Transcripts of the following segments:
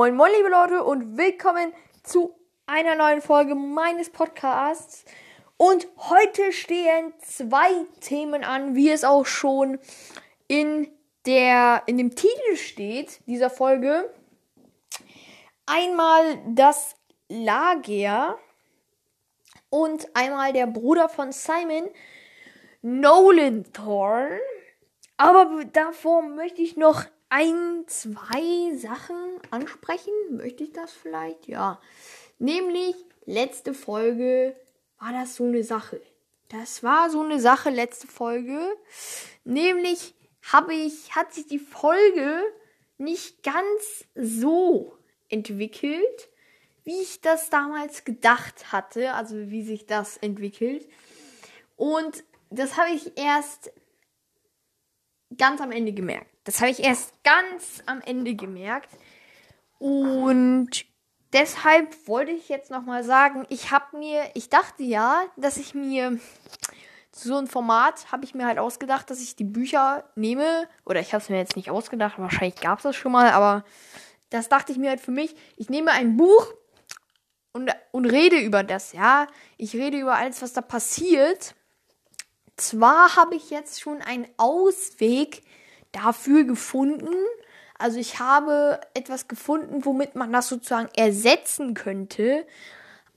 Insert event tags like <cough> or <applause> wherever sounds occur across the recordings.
Moin, moin, liebe Leute, und willkommen zu einer neuen Folge meines Podcasts. Und heute stehen zwei Themen an, wie es auch schon in der, in dem Titel steht dieser Folge. Einmal das Lager und einmal der Bruder von Simon, Nolan Thorn. Aber davor möchte ich noch ein, zwei Sachen ansprechen. Möchte ich das vielleicht? Ja. Nämlich, letzte Folge war das so eine Sache. Das war so eine Sache, letzte Folge. Nämlich habe ich, hat sich die Folge nicht ganz so entwickelt, wie ich das damals gedacht hatte. Also wie sich das entwickelt. Und das habe ich erst ganz am Ende gemerkt. Das habe ich erst ganz am Ende gemerkt. Und deshalb wollte ich jetzt nochmal sagen, ich habe mir, ich dachte ja, dass ich mir so ein Format habe ich mir halt ausgedacht, dass ich die Bücher nehme. Oder ich habe es mir jetzt nicht ausgedacht, wahrscheinlich gab es das schon mal, aber das dachte ich mir halt für mich. Ich nehme ein Buch und, und rede über das, ja. Ich rede über alles, was da passiert. Zwar habe ich jetzt schon einen Ausweg dafür gefunden. Also ich habe etwas gefunden, womit man das sozusagen ersetzen könnte.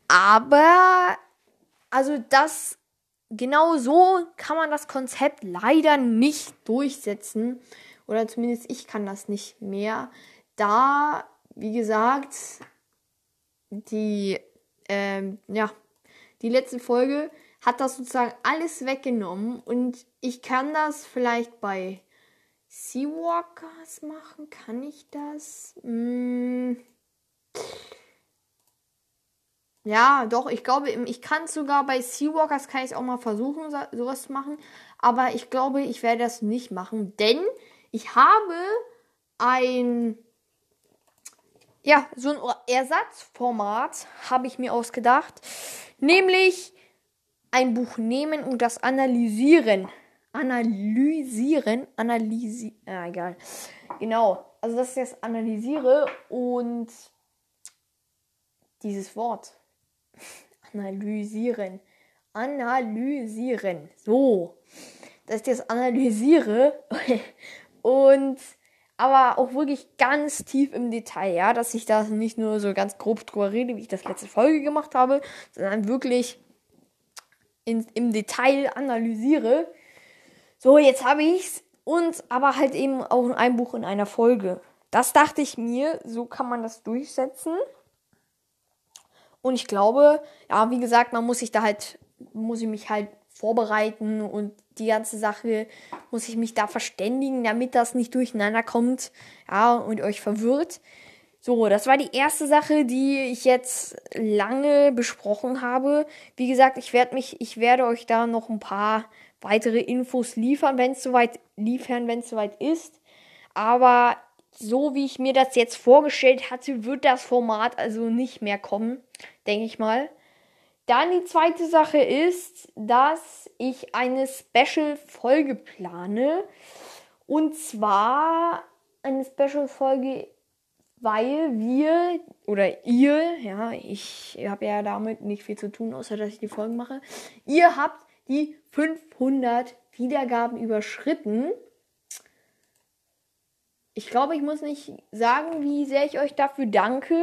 Aber also das genau so kann man das Konzept leider nicht durchsetzen. Oder zumindest ich kann das nicht mehr. Da, wie gesagt, die, ähm, ja, die letzte Folge hat das sozusagen alles weggenommen und ich kann das vielleicht bei Seawalkers machen? Kann ich das? Hm. Ja, doch, ich glaube, ich kann es sogar bei Seawalkers, kann ich auch mal versuchen, sowas zu machen. Aber ich glaube, ich werde das nicht machen, denn ich habe ein, ja, so ein Ersatzformat habe ich mir ausgedacht. Nämlich ein Buch nehmen und das analysieren. Analysieren, analysi, ah, egal. Genau, also dass ich das analysiere und dieses Wort <laughs> analysieren, analysieren, so, dass ich das analysiere <laughs> und aber auch wirklich ganz tief im Detail, ja, dass ich da nicht nur so ganz grob drüber rede, wie ich das letzte Folge gemacht habe, sondern wirklich in, im Detail analysiere so, jetzt habe ich's und aber halt eben auch ein Buch in einer Folge. Das dachte ich mir, so kann man das durchsetzen. Und ich glaube, ja, wie gesagt, man muss sich da halt, muss ich mich halt vorbereiten und die ganze Sache muss ich mich da verständigen, damit das nicht durcheinander kommt, ja, und euch verwirrt. So, das war die erste Sache, die ich jetzt lange besprochen habe. Wie gesagt, ich werde mich, ich werde euch da noch ein paar weitere Infos liefern, wenn es soweit liefern, wenn es soweit ist. Aber so wie ich mir das jetzt vorgestellt hatte, wird das Format also nicht mehr kommen, denke ich mal. Dann die zweite Sache ist, dass ich eine Special-Folge plane. Und zwar eine Special-Folge, weil wir oder ihr, ja, ich habe ja damit nicht viel zu tun, außer dass ich die Folgen mache. Ihr habt die 500 Wiedergaben überschritten. Ich glaube, ich muss nicht sagen, wie sehr ich euch dafür danke.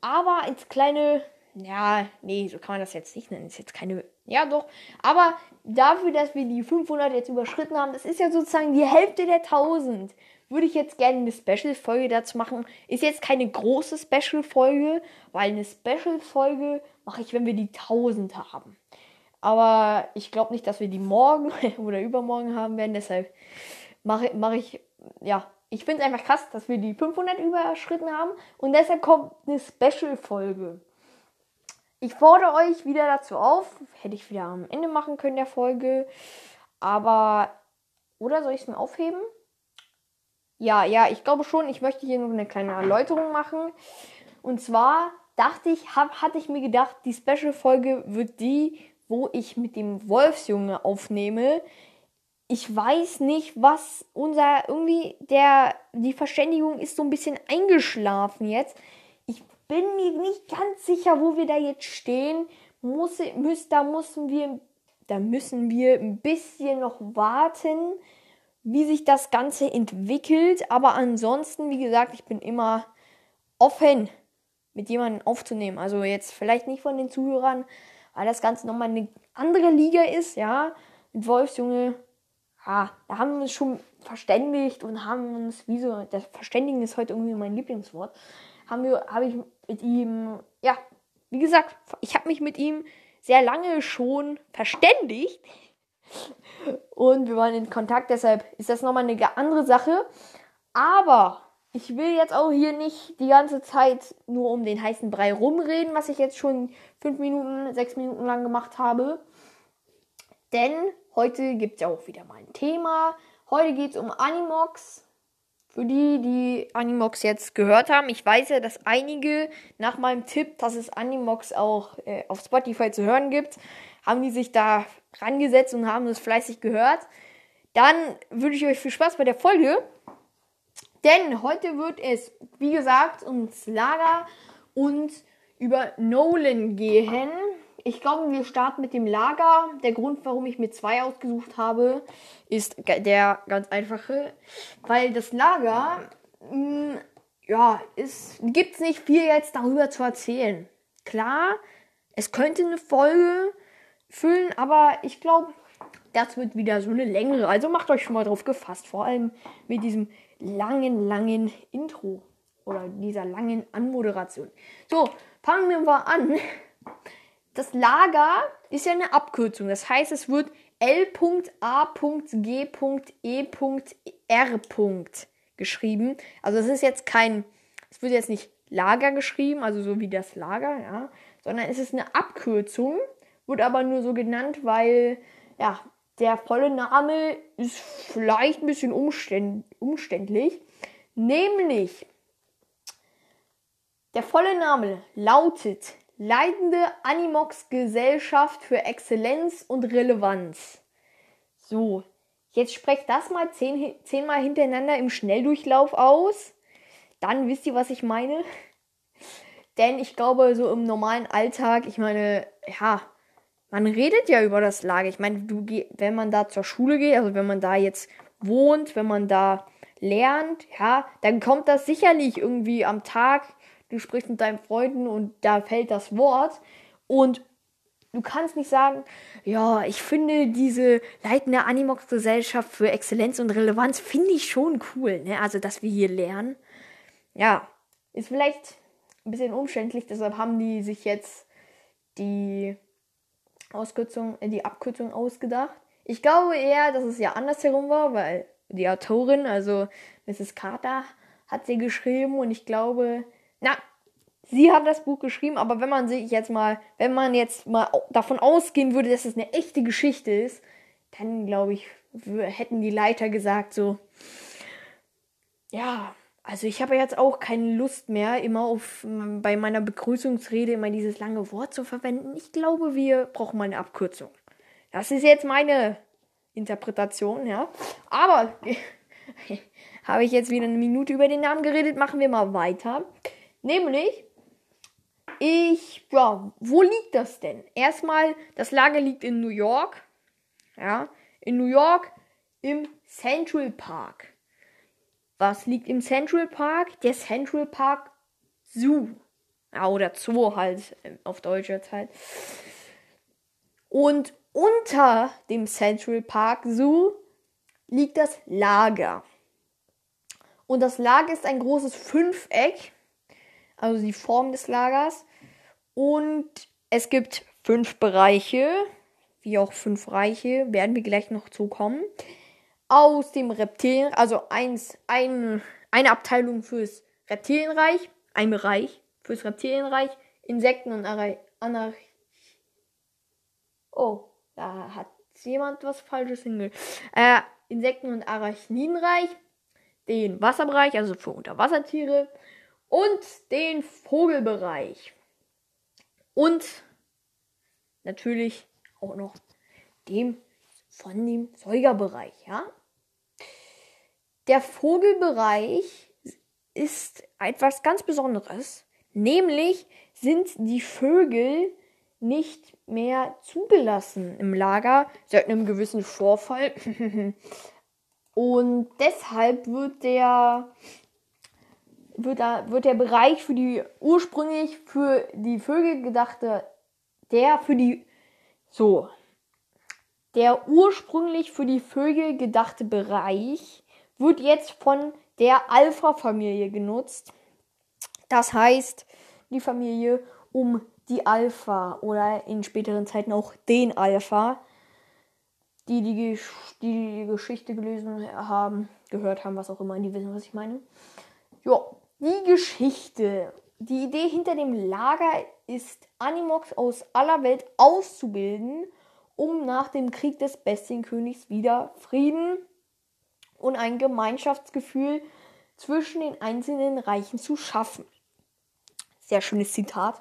Aber als kleine, ja, nee, so kann man das jetzt nicht nennen. Ist jetzt keine, ja doch. Aber dafür, dass wir die 500 jetzt überschritten haben, das ist ja sozusagen die Hälfte der 1000. Würde ich jetzt gerne eine Special-Folge dazu machen. Ist jetzt keine große Special-Folge, weil eine Special-Folge mache ich, wenn wir die 1000 haben. Aber ich glaube nicht, dass wir die morgen <laughs> oder übermorgen haben werden. Deshalb mache mach ich, ja, ich finde es einfach krass, dass wir die 500 überschritten haben. Und deshalb kommt eine Special-Folge. Ich fordere euch wieder dazu auf. Hätte ich wieder am Ende machen können der Folge. Aber, oder soll ich es mir aufheben? Ja, ja, ich glaube schon. Ich möchte hier noch eine kleine Erläuterung machen. Und zwar dachte ich, hab, hatte ich mir gedacht, die Special-Folge wird die, wo ich mit dem Wolfsjunge aufnehme. ich weiß nicht, was unser irgendwie der die Verständigung ist so ein bisschen eingeschlafen jetzt. Bin mir nicht ganz sicher, wo wir da jetzt stehen. Muss, müß, da müssen wir da müssen wir ein bisschen noch warten, wie sich das Ganze entwickelt. Aber ansonsten, wie gesagt, ich bin immer offen, mit jemandem aufzunehmen. Also jetzt vielleicht nicht von den Zuhörern, weil das Ganze nochmal eine andere Liga ist, ja. Mit Wolfsjunge ja, da haben wir uns schon verständigt und haben uns, wie so, das Verständigen ist heute irgendwie mein Lieblingswort, haben wir, habe ich mit ihm, ja, wie gesagt, ich habe mich mit ihm sehr lange schon verständigt und wir waren in Kontakt, deshalb ist das nochmal eine andere Sache, aber ich will jetzt auch hier nicht die ganze Zeit nur um den heißen Brei rumreden, was ich jetzt schon fünf Minuten, sechs Minuten lang gemacht habe. Denn heute gibt es ja auch wieder mal ein Thema. Heute geht es um Animox. Für die, die Animox jetzt gehört haben, ich weiß ja, dass einige nach meinem Tipp, dass es Animox auch äh, auf Spotify zu hören gibt, haben die sich da rangesetzt und haben das fleißig gehört. Dann wünsche ich euch viel Spaß bei der Folge. Denn heute wird es, wie gesagt, ums Lager und über Nolan gehen ich glaube, wir starten mit dem Lager. Der Grund, warum ich mir zwei ausgesucht habe, ist der ganz einfache, weil das Lager, mh, hm, ja, es gibt nicht viel jetzt darüber zu erzählen. Klar, es könnte eine Folge füllen, aber ich glaube, das wird wieder so eine längere. Also macht euch schon mal drauf gefasst, vor allem mit diesem langen, langen Intro oder dieser langen Anmoderation. So, fangen wir mal an das Lager ist ja eine Abkürzung. Das heißt, es wird L.A.G.E.R. geschrieben. Also es ist jetzt kein, es wird jetzt nicht Lager geschrieben, also so wie das Lager, ja, sondern es ist eine Abkürzung, wird aber nur so genannt, weil, ja, der volle Name ist vielleicht ein bisschen umständlich. Nämlich, der volle Name lautet Leitende Animox-Gesellschaft für Exzellenz und Relevanz. So, jetzt sprecht das mal zehn, zehnmal hintereinander im Schnelldurchlauf aus. Dann wisst ihr, was ich meine. <laughs> Denn ich glaube, so im normalen Alltag, ich meine, ja, man redet ja über das Lager. Ich meine, du, wenn man da zur Schule geht, also wenn man da jetzt wohnt, wenn man da lernt, ja, dann kommt das sicherlich irgendwie am Tag du sprichst mit deinen Freunden und da fällt das Wort und du kannst nicht sagen, ja, ich finde diese leitende Animox-Gesellschaft für Exzellenz und Relevanz finde ich schon cool, ne? Also, dass wir hier lernen. Ja, ist vielleicht ein bisschen umständlich, deshalb haben die sich jetzt die Auskürzung, äh, die Abkürzung ausgedacht. Ich glaube eher, dass es ja andersherum war, weil die Autorin, also Mrs. Carter, hat sie geschrieben und ich glaube, na, sie hat das Buch geschrieben, aber wenn man sich jetzt mal, wenn man jetzt mal davon ausgehen würde, dass es eine echte Geschichte ist, dann glaube ich, hätten die Leiter gesagt so, ja, also ich habe jetzt auch keine Lust mehr, immer auf bei meiner Begrüßungsrede immer dieses lange Wort zu verwenden. Ich glaube, wir brauchen mal eine Abkürzung. Das ist jetzt meine Interpretation, ja. Aber <laughs> habe ich jetzt wieder eine Minute über den Namen geredet, machen wir mal weiter. Nämlich, ich, ja, wo liegt das denn? Erstmal, das Lager liegt in New York. Ja, in New York im Central Park. Was liegt im Central Park? Der Central Park Zoo. Ja, oder Zoo halt, ähm, auf Deutsch jetzt halt. Und unter dem Central Park Zoo liegt das Lager. Und das Lager ist ein großes Fünfeck also die Form des Lagers. Und es gibt fünf Bereiche, wie auch fünf Reiche, werden wir gleich noch zukommen. Aus dem Reptilien, also eins, ein, eine Abteilung fürs Reptilienreich, ein Bereich fürs Reptilienreich, Insekten und Anarch. Oh, da hat jemand was Falsches hinge. Äh, Insekten- und Arachnidenreich, den Wasserbereich, also für Unterwassertiere, und den Vogelbereich. Und natürlich auch noch dem von dem Säugerbereich, ja. Der Vogelbereich ist etwas ganz Besonderes, nämlich sind die Vögel nicht mehr zugelassen im Lager seit einem gewissen Vorfall. <laughs> Und deshalb wird der wird, da, wird der Bereich für die ursprünglich für die Vögel gedachte, der für die so der ursprünglich für die Vögel gedachte Bereich wird jetzt von der Alpha-Familie genutzt. Das heißt, die Familie um die Alpha oder in späteren Zeiten auch den Alpha, die die, die, die Geschichte gelesen haben, gehört haben, was auch immer, die wissen, was ich meine. Ja, die Geschichte. Die Idee hinter dem Lager ist, Animox aus aller Welt auszubilden, um nach dem Krieg des Bestienkönigs wieder Frieden und ein Gemeinschaftsgefühl zwischen den einzelnen Reichen zu schaffen. Sehr schönes Zitat.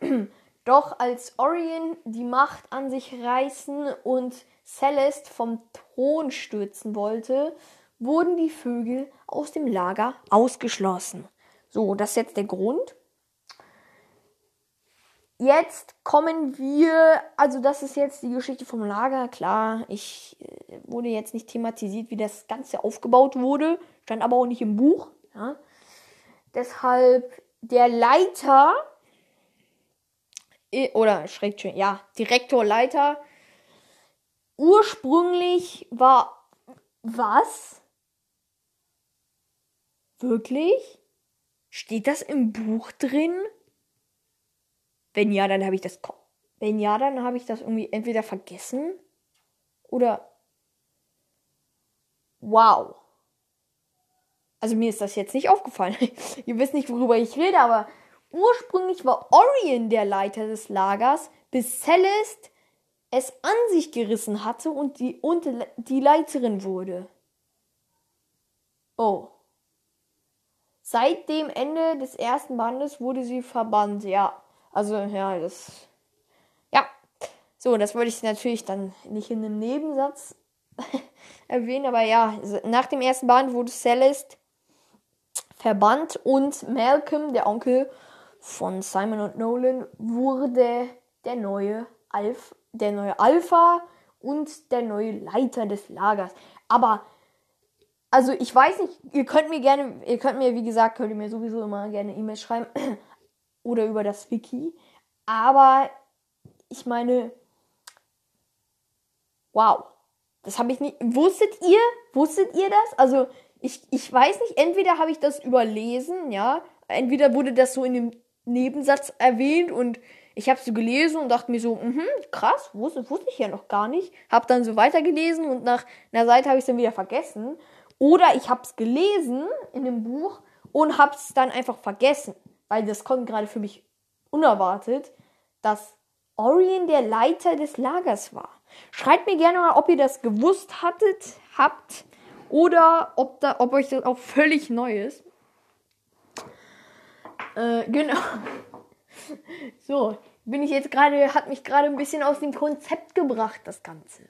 <clears throat> Doch als Orion die Macht an sich reißen und Celeste vom Thron stürzen wollte, wurden die Vögel aus dem Lager ausgeschlossen. So, das ist jetzt der Grund. Jetzt kommen wir, also das ist jetzt die Geschichte vom Lager. Klar, ich äh, wurde jetzt nicht thematisiert, wie das Ganze aufgebaut wurde, stand aber auch nicht im Buch. Ja. Deshalb der Leiter oder schräg ja, Direktor, Leiter. Ursprünglich war was? Wirklich? Steht das im Buch drin? Wenn ja, dann habe ich das. Wenn ja, dann habe ich das irgendwie entweder vergessen oder. Wow. Also mir ist das jetzt nicht aufgefallen. <laughs> Ihr wisst nicht, worüber ich rede, aber ursprünglich war Orion der Leiter des Lagers, bis Celeste es an sich gerissen hatte und die, und die Leiterin wurde. Oh. Seit dem Ende des ersten Bandes wurde sie verbannt, ja. Also, ja, das. Ja. So, das wollte ich natürlich dann nicht in einem Nebensatz <laughs> erwähnen, aber ja, nach dem ersten Band wurde Celeste verbannt und Malcolm, der Onkel von Simon und Nolan, wurde der neue Alpha, der neue Alpha und der neue Leiter des Lagers. Aber also ich weiß nicht, ihr könnt mir gerne, ihr könnt mir, wie gesagt, könnt ihr mir sowieso immer gerne E-Mails schreiben <clears throat> oder über das Wiki. Aber ich meine, wow, das habe ich nicht. Wusstet ihr, wusstet ihr das? Also ich, ich weiß nicht, entweder habe ich das überlesen, ja, entweder wurde das so in dem Nebensatz erwähnt und ich habe so gelesen und dachte mir so, mh, krass, wusste, wusste ich ja noch gar nicht. Habe dann so weitergelesen und nach einer Seite habe ich es dann wieder vergessen. Oder ich habe es gelesen in dem Buch und habe es dann einfach vergessen, weil das kommt gerade für mich unerwartet, dass Orion der Leiter des Lagers war. Schreibt mir gerne mal, ob ihr das gewusst hattet, habt oder ob, da, ob euch das auch völlig neu ist. Äh, genau. <laughs> So, bin ich jetzt gerade, hat mich gerade ein bisschen aus dem Konzept gebracht, das Ganze.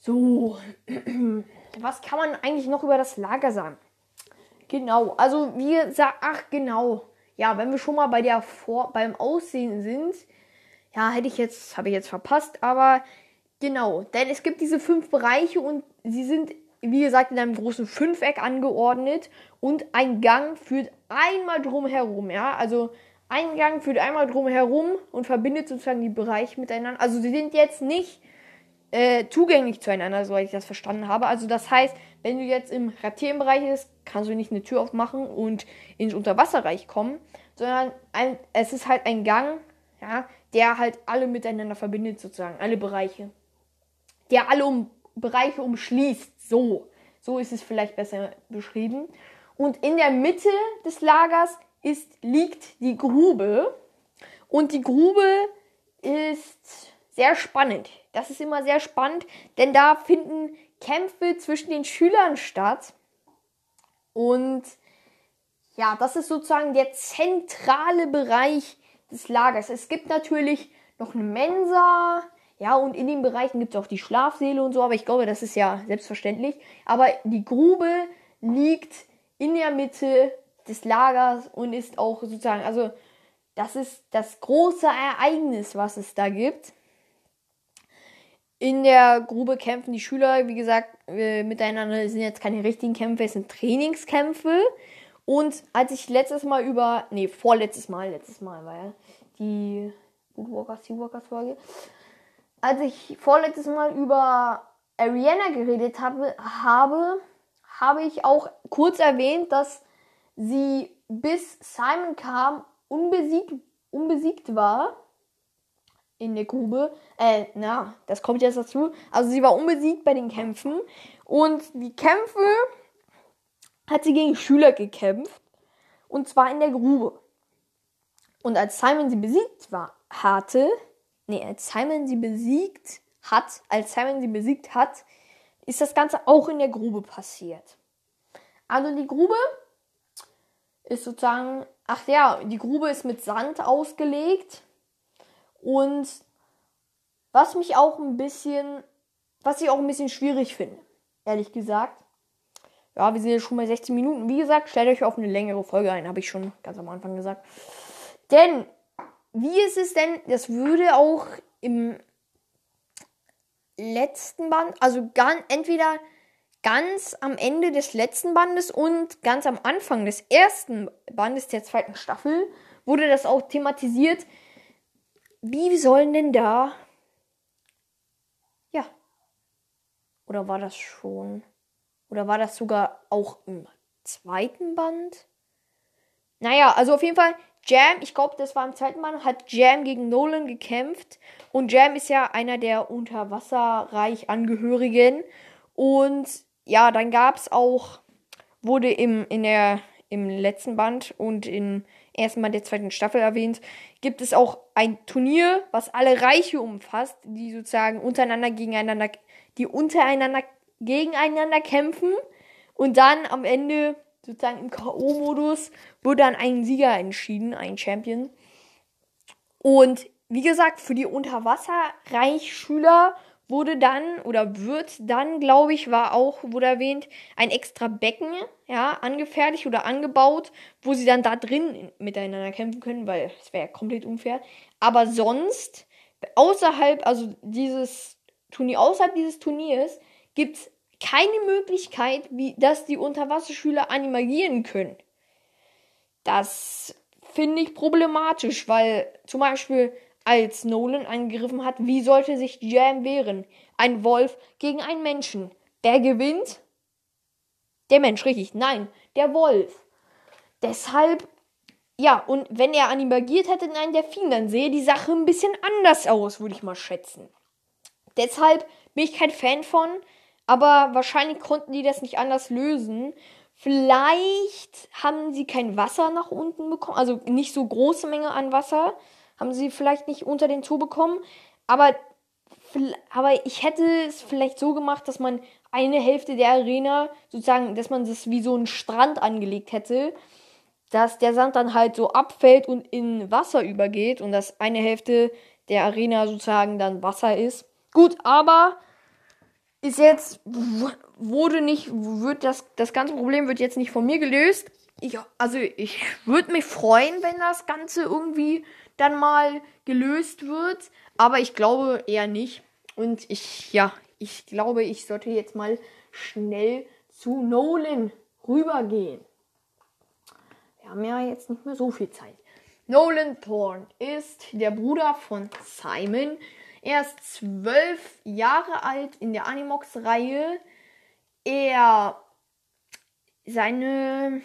So, <clears throat> was kann man eigentlich noch über das Lager sagen? Genau, also wir sagen, ach genau, ja, wenn wir schon mal bei der Vor beim Aussehen sind, ja, hätte ich jetzt, habe ich jetzt verpasst, aber genau, denn es gibt diese fünf Bereiche und sie sind, wie gesagt, in einem großen Fünfeck angeordnet und ein Gang führt einmal drum herum, ja, also ein Gang führt einmal drum herum und verbindet sozusagen die Bereiche miteinander. Also sie sind jetzt nicht äh, zugänglich zueinander, soweit ich das verstanden habe. Also das heißt, wenn du jetzt im Reptilienbereich bist, kannst du nicht eine Tür aufmachen und ins Unterwasserreich kommen, sondern ein, es ist halt ein Gang, ja, der halt alle miteinander verbindet, sozusagen, alle Bereiche. Der alle um, Bereiche umschließt. So. So ist es vielleicht besser beschrieben. Und in der Mitte des Lagers ist, liegt die Grube. Und die Grube ist sehr spannend. Das ist immer sehr spannend, denn da finden Kämpfe zwischen den Schülern statt. Und ja, das ist sozusagen der zentrale Bereich des Lagers. Es gibt natürlich noch eine Mensa, Ja, und in den Bereichen gibt es auch die Schlafsäle und so, aber ich glaube, das ist ja selbstverständlich. Aber die Grube liegt in der Mitte des Lagers und ist auch sozusagen, also das ist das große Ereignis, was es da gibt. In der Grube kämpfen die Schüler, wie gesagt, äh, miteinander. Es sind jetzt keine richtigen Kämpfe, es sind Trainingskämpfe. Und als ich letztes Mal über, nee, vorletztes Mal, letztes Mal war ja die Woodwalkers, Seawalkers Folge, als ich vorletztes Mal über Ariana geredet habe, habe, habe ich auch kurz erwähnt, dass sie bis Simon kam unbesiegt, unbesiegt war in der Grube. Äh, na, das kommt jetzt dazu. Also sie war unbesiegt bei den Kämpfen. Und die Kämpfe hat sie gegen Schüler gekämpft. Und zwar in der Grube. Und als Simon sie besiegt war, hatte, nee, als Simon sie besiegt hat, als Simon sie besiegt hat, ist das Ganze auch in der Grube passiert. Also die Grube ist sozusagen, ach ja, die Grube ist mit Sand ausgelegt und was mich auch ein bisschen, was ich auch ein bisschen schwierig finde, ehrlich gesagt. Ja, wir sind jetzt schon bei 16 Minuten. Wie gesagt, stellt euch auf eine längere Folge ein, habe ich schon ganz am Anfang gesagt. Denn, wie ist es denn, das würde auch im letzten Band, also ganz, entweder ganz am Ende des letzten Bandes und ganz am Anfang des ersten Bandes der zweiten Staffel wurde das auch thematisiert, wie sollen denn da. Ja. Oder war das schon. Oder war das sogar auch im zweiten Band? Naja, also auf jeden Fall, Jam, ich glaube, das war im zweiten Band, hat Jam gegen Nolan gekämpft. Und Jam ist ja einer der Unterwasserreich-Angehörigen. Und ja, dann gab es auch, wurde im, in der, im letzten Band und im ersten Band der zweiten Staffel erwähnt, gibt es auch ein Turnier, was alle Reiche umfasst, die sozusagen untereinander gegeneinander, die untereinander gegeneinander kämpfen und dann am Ende sozusagen im K.O.-Modus wurde dann ein Sieger entschieden, ein Champion. Und wie gesagt, für die Unterwasserreichschüler wurde dann oder wird dann, glaube ich, war auch, wurde erwähnt, ein extra Becken, ja, angefertigt oder angebaut, wo sie dann da drin miteinander kämpfen können, weil es wäre ja komplett unfair. Aber sonst, außerhalb, also dieses Turnier, außerhalb dieses Turniers, gibt es keine Möglichkeit, wie, dass die Unterwasserschüler animagieren können. Das finde ich problematisch, weil zum Beispiel als Nolan angegriffen hat, wie sollte sich Jam wehren? Ein Wolf gegen einen Menschen. Wer gewinnt? Der Mensch, richtig. Nein, der Wolf. Deshalb, ja, und wenn er animagiert hätte in einen Delfin, dann sehe die Sache ein bisschen anders aus, würde ich mal schätzen. Deshalb bin ich kein Fan von, aber wahrscheinlich konnten die das nicht anders lösen. Vielleicht haben sie kein Wasser nach unten bekommen, also nicht so große Menge an Wasser haben sie vielleicht nicht unter den Zoo bekommen. Aber, aber ich hätte es vielleicht so gemacht, dass man eine Hälfte der Arena sozusagen, dass man das wie so einen Strand angelegt hätte, dass der Sand dann halt so abfällt und in Wasser übergeht und dass eine Hälfte der Arena sozusagen dann Wasser ist. Gut, aber ist jetzt wurde nicht wird das das ganze Problem wird jetzt nicht von mir gelöst. Ich, also ich würde mich freuen, wenn das Ganze irgendwie dann mal gelöst wird. Aber ich glaube eher nicht. Und ich, ja, ich glaube, ich sollte jetzt mal schnell zu Nolan rübergehen. Wir haben ja jetzt nicht mehr so viel Zeit. Nolan Thorne ist der Bruder von Simon. Er ist zwölf Jahre alt in der Animox-Reihe. Er seine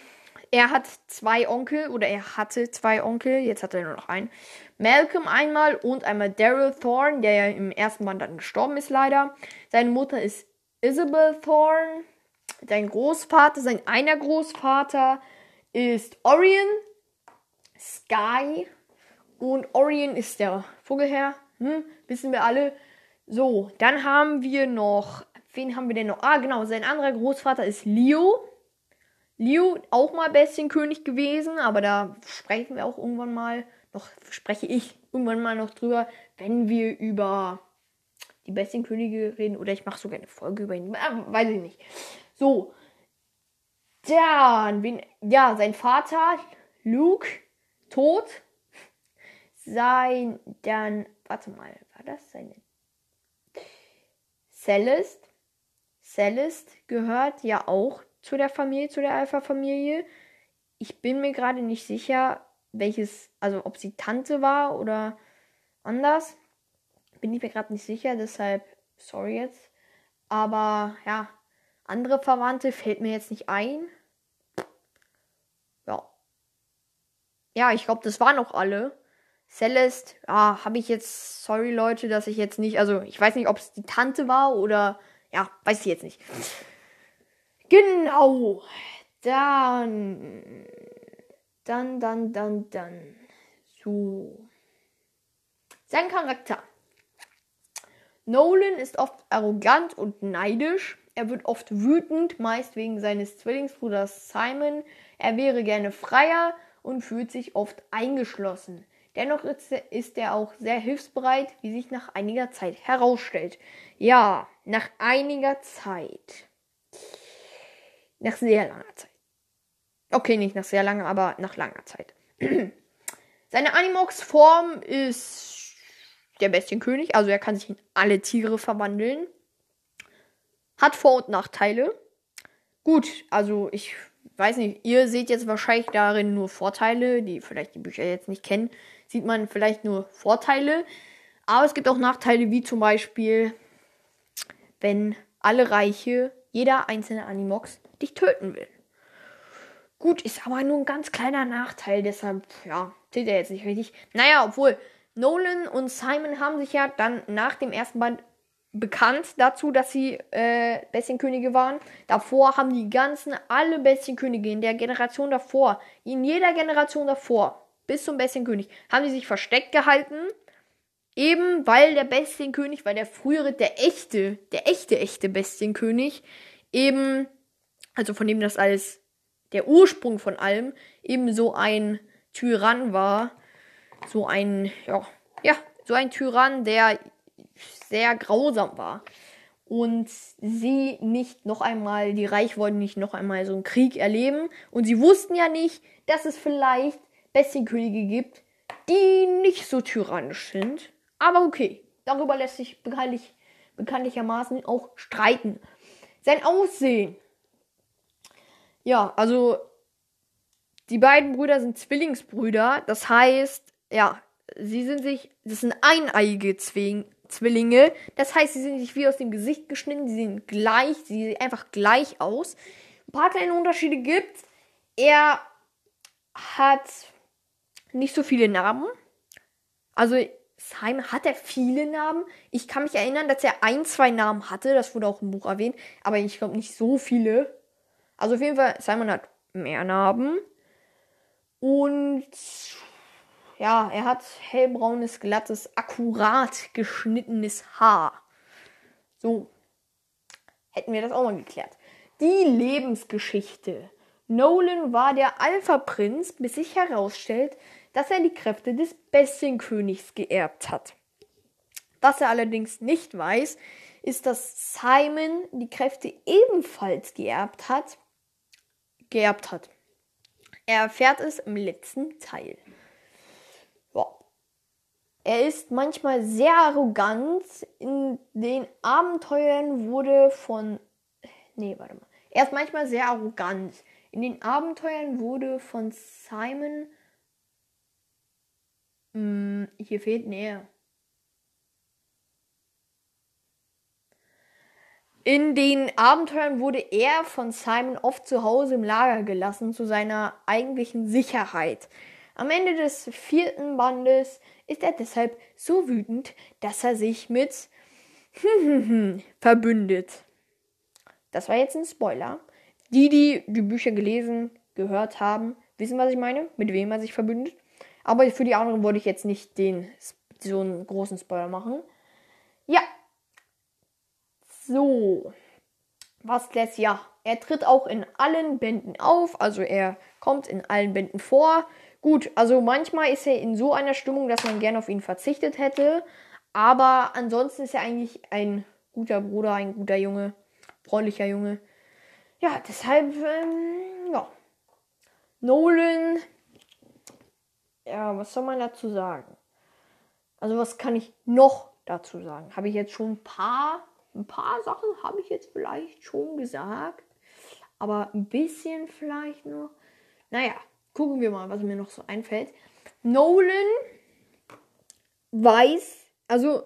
er hat zwei Onkel oder er hatte zwei Onkel, jetzt hat er nur noch einen. Malcolm einmal und einmal Daryl Thorne, der ja im ersten Band dann gestorben ist leider. Seine Mutter ist Isabel Thorne. Sein Großvater, sein einer Großvater ist Orion Sky. Und Orion ist der Vogelherr. Hm, wissen wir alle. So, dann haben wir noch. Wen haben wir denn noch? Ah, genau. Sein anderer Großvater ist Leo. Liu auch mal Bestienkönig gewesen, aber da sprechen wir auch irgendwann mal noch, spreche ich irgendwann mal noch drüber, wenn wir über die Bestienkönige reden oder ich mache sogar eine Folge über ihn. Äh, weiß ich nicht. So. Dann, wen, ja, sein Vater, Luke, tot. Sein, dann, warte mal, war das seine? Celeste. Celeste gehört ja auch zu der Familie, zu der Alpha-Familie. Ich bin mir gerade nicht sicher, welches, also ob sie Tante war oder anders. Bin ich mir gerade nicht sicher, deshalb sorry jetzt. Aber ja, andere Verwandte fällt mir jetzt nicht ein. Ja. Ja, ich glaube, das waren auch alle. Celeste, ja, habe ich jetzt, sorry Leute, dass ich jetzt nicht, also ich weiß nicht, ob es die Tante war oder, ja, weiß ich jetzt nicht. Genau. Dann, dann, dann, dann, dann. So. Sein Charakter. Nolan ist oft arrogant und neidisch. Er wird oft wütend, meist wegen seines Zwillingsbruders Simon. Er wäre gerne freier und fühlt sich oft eingeschlossen. Dennoch ist er auch sehr hilfsbereit, wie sich nach einiger Zeit herausstellt. Ja, nach einiger Zeit. Nach sehr langer Zeit. Okay, nicht nach sehr langer, aber nach langer Zeit. <clears throat> Seine Animox-Form ist der Bestienkönig, also er kann sich in alle Tiere verwandeln. Hat Vor- und Nachteile. Gut, also ich weiß nicht, ihr seht jetzt wahrscheinlich darin nur Vorteile, die vielleicht die Bücher jetzt nicht kennen, sieht man vielleicht nur Vorteile. Aber es gibt auch Nachteile, wie zum Beispiel, wenn alle Reiche, jeder einzelne Animox dich töten will. Gut, ist aber nur ein ganz kleiner Nachteil, deshalb, ja, zählt er jetzt nicht richtig. Naja, obwohl, Nolan und Simon haben sich ja dann nach dem ersten Band bekannt dazu, dass sie äh, Bestienkönige waren. Davor haben die ganzen, alle Bestienkönige in der Generation davor, in jeder Generation davor, bis zum Bestienkönig, haben die sich versteckt gehalten. Eben weil der Bestienkönig, weil der frühere, der echte, der echte, echte Bestienkönig, eben, also von dem das alles, der Ursprung von allem, eben so ein Tyrann war. So ein, ja, ja, so ein Tyrann, der sehr grausam war. Und sie nicht noch einmal, die Reich wollten nicht noch einmal so einen Krieg erleben. Und sie wussten ja nicht, dass es vielleicht Bestienkönige gibt, die nicht so tyrannisch sind. Aber okay, darüber lässt sich bekanntlich, bekanntlichermaßen auch streiten. Sein Aussehen. Ja, also die beiden Brüder sind Zwillingsbrüder. Das heißt, ja, sie sind sich, das sind eineiige Zwing, Zwillinge. Das heißt, sie sind sich wie aus dem Gesicht geschnitten. Sie sehen gleich, sie sehen einfach gleich aus. Ein paar kleine Unterschiede gibt. Er hat nicht so viele Namen. Also Simon hat er viele Namen. Ich kann mich erinnern, dass er ein, zwei Namen hatte. Das wurde auch im Buch erwähnt. Aber ich glaube nicht so viele. Also auf jeden Fall, Simon hat mehr Namen. Und ja, er hat hellbraunes, glattes, akkurat geschnittenes Haar. So. Hätten wir das auch mal geklärt. Die Lebensgeschichte. Nolan war der Alpha-Prinz, bis sich herausstellt, dass er die Kräfte des Bestienkönigs geerbt hat. Was er allerdings nicht weiß, ist, dass Simon die Kräfte ebenfalls geerbt hat. Geerbt hat. Er erfährt es im letzten Teil. Ja. Er ist manchmal sehr arrogant. In den Abenteuern wurde von. Nee, warte mal. Er ist manchmal sehr arrogant. In den Abenteuern wurde von Simon hm, hier fehlt näher. In den Abenteuern wurde er von Simon oft zu Hause im Lager gelassen, zu seiner eigentlichen Sicherheit. Am Ende des vierten Bandes ist er deshalb so wütend, dass er sich mit <laughs> verbündet. Das war jetzt ein Spoiler. Die, die die Bücher gelesen, gehört haben, wissen, was ich meine, mit wem er sich verbündet. Aber für die anderen wollte ich jetzt nicht den so einen großen Spoiler machen. So. Was lässt ja? Er tritt auch in allen Bänden auf, also er kommt in allen Bänden vor. Gut, also manchmal ist er in so einer Stimmung, dass man gerne auf ihn verzichtet hätte. Aber ansonsten ist er eigentlich ein guter Bruder, ein guter Junge, freundlicher Junge. Ja, deshalb, ähm, ja. Nolan, ja, was soll man dazu sagen? Also, was kann ich noch dazu sagen? Habe ich jetzt schon ein paar, ein paar Sachen habe ich jetzt vielleicht schon gesagt. Aber ein bisschen vielleicht noch. Naja, gucken wir mal, was mir noch so einfällt. Nolan weiß, also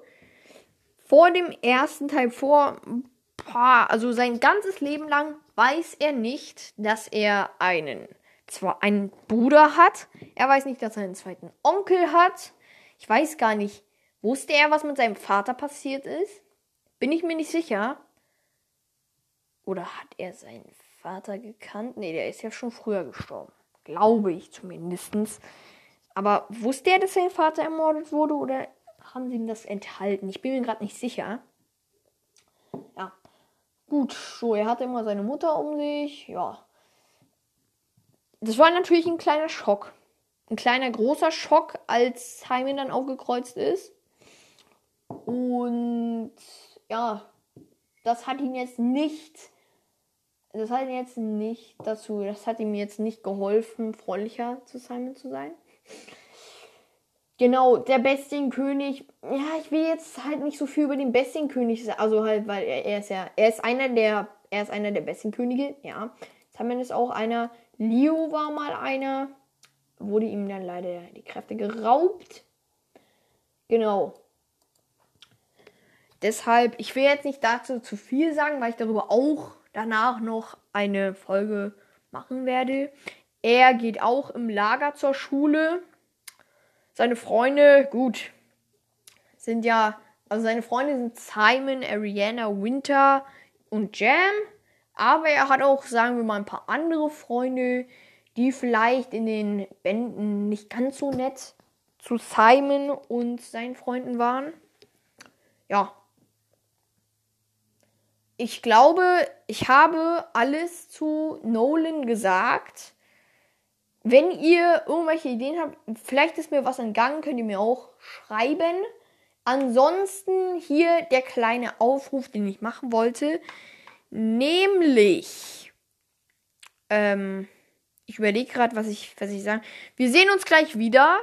vor dem ersten Teil, vor ein paar, also sein ganzes Leben lang weiß er nicht, dass er einen, zwar einen Bruder hat. Er weiß nicht, dass er einen zweiten Onkel hat. Ich weiß gar nicht, wusste er, was mit seinem Vater passiert ist? Bin ich mir nicht sicher. Oder hat er seinen Vater gekannt? Nee, der ist ja schon früher gestorben. Glaube ich zumindest. Aber wusste er, dass sein Vater ermordet wurde oder haben sie ihm das enthalten? Ich bin mir gerade nicht sicher. Ja. Gut, so, er hatte immer seine Mutter um sich. Ja. Das war natürlich ein kleiner Schock. Ein kleiner, großer Schock, als Simon dann aufgekreuzt ist. Und ja, das hat ihn jetzt nicht das hat jetzt nicht dazu, das hat ihm jetzt nicht geholfen, freundlicher zu Simon zu sein. Genau, der Bestienkönig. Ja, ich will jetzt halt nicht so viel über den Bestienkönig sagen. Also halt, weil er, er, ist ja, er ist einer der, er ist einer der Bestienkönige, ja. Simon ist auch einer. Leo war mal einer. Wurde ihm dann leider die Kräfte geraubt. Genau. Deshalb, ich will jetzt nicht dazu zu viel sagen, weil ich darüber auch danach noch eine Folge machen werde. Er geht auch im Lager zur Schule. Seine Freunde, gut, sind ja, also seine Freunde sind Simon, Ariana, Winter und Jam. Aber er hat auch, sagen wir mal, ein paar andere Freunde, die vielleicht in den Bänden nicht ganz so nett zu Simon und seinen Freunden waren. Ja, ich glaube, ich habe alles zu Nolan gesagt. Wenn ihr irgendwelche Ideen habt, vielleicht ist mir was entgangen, könnt ihr mir auch schreiben. Ansonsten hier der kleine Aufruf, den ich machen wollte. Nämlich, ähm, ich überlege gerade, was ich, was ich sagen. Wir sehen uns gleich wieder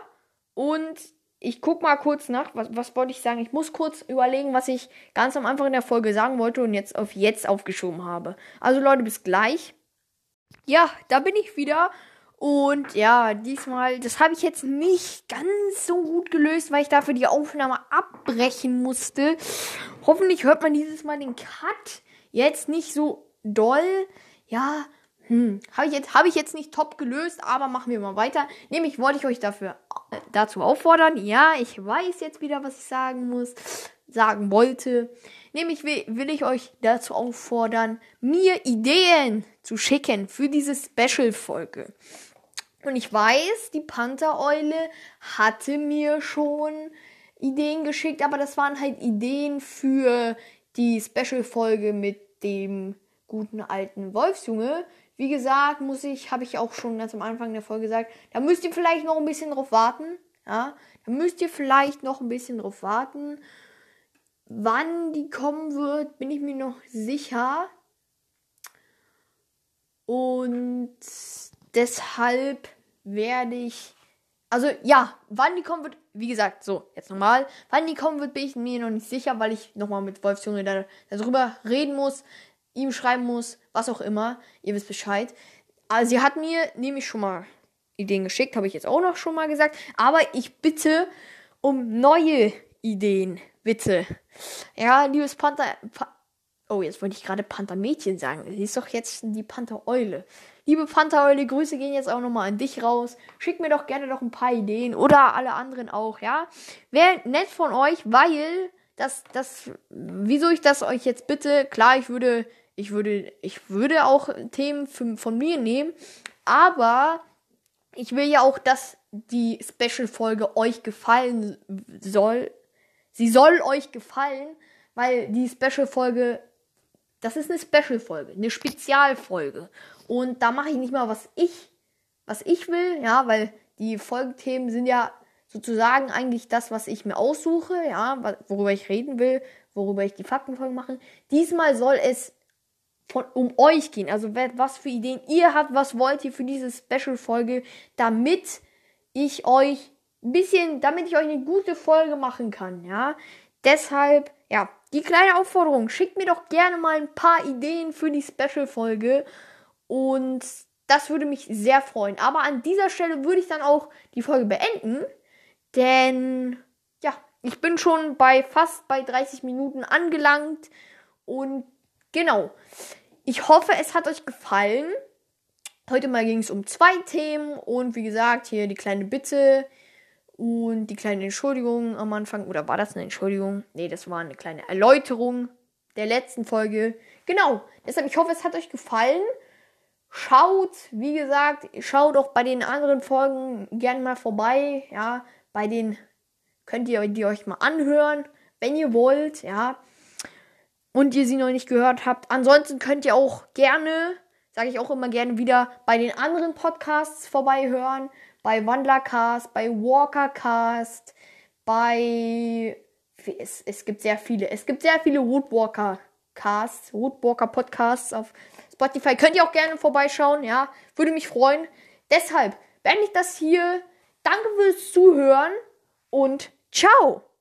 und ich guck mal kurz nach, was, was wollte ich sagen? Ich muss kurz überlegen, was ich ganz am Anfang in der Folge sagen wollte und jetzt auf jetzt aufgeschoben habe. Also Leute, bis gleich. Ja, da bin ich wieder. Und ja, diesmal, das habe ich jetzt nicht ganz so gut gelöst, weil ich dafür die Aufnahme abbrechen musste. Hoffentlich hört man dieses Mal den Cut jetzt nicht so doll. Ja, hm, habe ich, jetzt, hab ich jetzt nicht top gelöst, aber machen wir mal weiter. Nämlich wollte ich euch dafür äh, dazu auffordern. Ja, ich weiß jetzt wieder, was ich sagen muss, sagen wollte. Nämlich will, will ich euch dazu auffordern, mir Ideen zu schicken für diese Special-Folge. Und ich weiß, die Panther-Eule hatte mir schon Ideen geschickt, aber das waren halt Ideen für die Special-Folge mit dem guten alten Wolfsjunge. Wie gesagt, muss ich, habe ich auch schon ganz am Anfang der Folge gesagt, da müsst ihr vielleicht noch ein bisschen drauf warten. Ja, da müsst ihr vielleicht noch ein bisschen drauf warten. Wann die kommen wird, bin ich mir noch sicher. Und deshalb werde ich. Also ja, wann die kommen wird, wie gesagt, so, jetzt nochmal. Wann die kommen wird, bin ich mir noch nicht sicher, weil ich nochmal mit Wolfsjunge da, darüber reden muss ihm schreiben muss, was auch immer. Ihr wisst Bescheid. Also sie hat mir nämlich schon mal Ideen geschickt, habe ich jetzt auch noch schon mal gesagt. Aber ich bitte um neue Ideen, bitte. Ja, liebes Panther. Pa oh, jetzt wollte ich gerade Panther-Mädchen sagen. Sie ist doch jetzt die Panther-Eule. Liebe Panther-Eule, Grüße gehen jetzt auch nochmal an dich raus. Schick mir doch gerne noch ein paar Ideen oder alle anderen auch, ja. Wäre nett von euch, weil das, das, wieso ich das euch jetzt bitte, klar, ich würde ich würde, ich würde auch Themen für, von mir nehmen, aber ich will ja auch, dass die Special-Folge euch gefallen soll. Sie soll euch gefallen, weil die Special-Folge, das ist eine Special-Folge, eine Spezialfolge. Und da mache ich nicht mal, was ich, was ich will, ja, weil die Folgenthemen sind ja sozusagen eigentlich das, was ich mir aussuche, ja, worüber ich reden will, worüber ich die Faktenfolge mache. Diesmal soll es von, um euch gehen. Also was für Ideen ihr habt, was wollt ihr für diese Special-Folge, damit ich euch ein bisschen, damit ich euch eine gute Folge machen kann, ja. Deshalb, ja, die kleine Aufforderung, schickt mir doch gerne mal ein paar Ideen für die Special-Folge und das würde mich sehr freuen. Aber an dieser Stelle würde ich dann auch die Folge beenden, denn ja, ich bin schon bei fast bei 30 Minuten angelangt und genau. Ich hoffe, es hat euch gefallen. Heute mal ging es um zwei Themen und wie gesagt, hier die kleine Bitte und die kleine Entschuldigung am Anfang. Oder war das eine Entschuldigung? Nee, das war eine kleine Erläuterung der letzten Folge. Genau. Deshalb, ich hoffe, es hat euch gefallen. Schaut, wie gesagt, schaut auch bei den anderen Folgen gerne mal vorbei. Ja, bei den könnt ihr die euch mal anhören, wenn ihr wollt. Ja. Und ihr sie noch nicht gehört habt. Ansonsten könnt ihr auch gerne, sage ich auch immer gerne wieder, bei den anderen Podcasts vorbeihören bei Wandlercast, bei Walkercast, bei. Es, es gibt sehr viele. Es gibt sehr viele Woodwalker Casts, Woodwalker Podcasts auf Spotify. Könnt ihr auch gerne vorbeischauen, ja. Würde mich freuen. Deshalb beende ich das hier. Danke fürs Zuhören und ciao!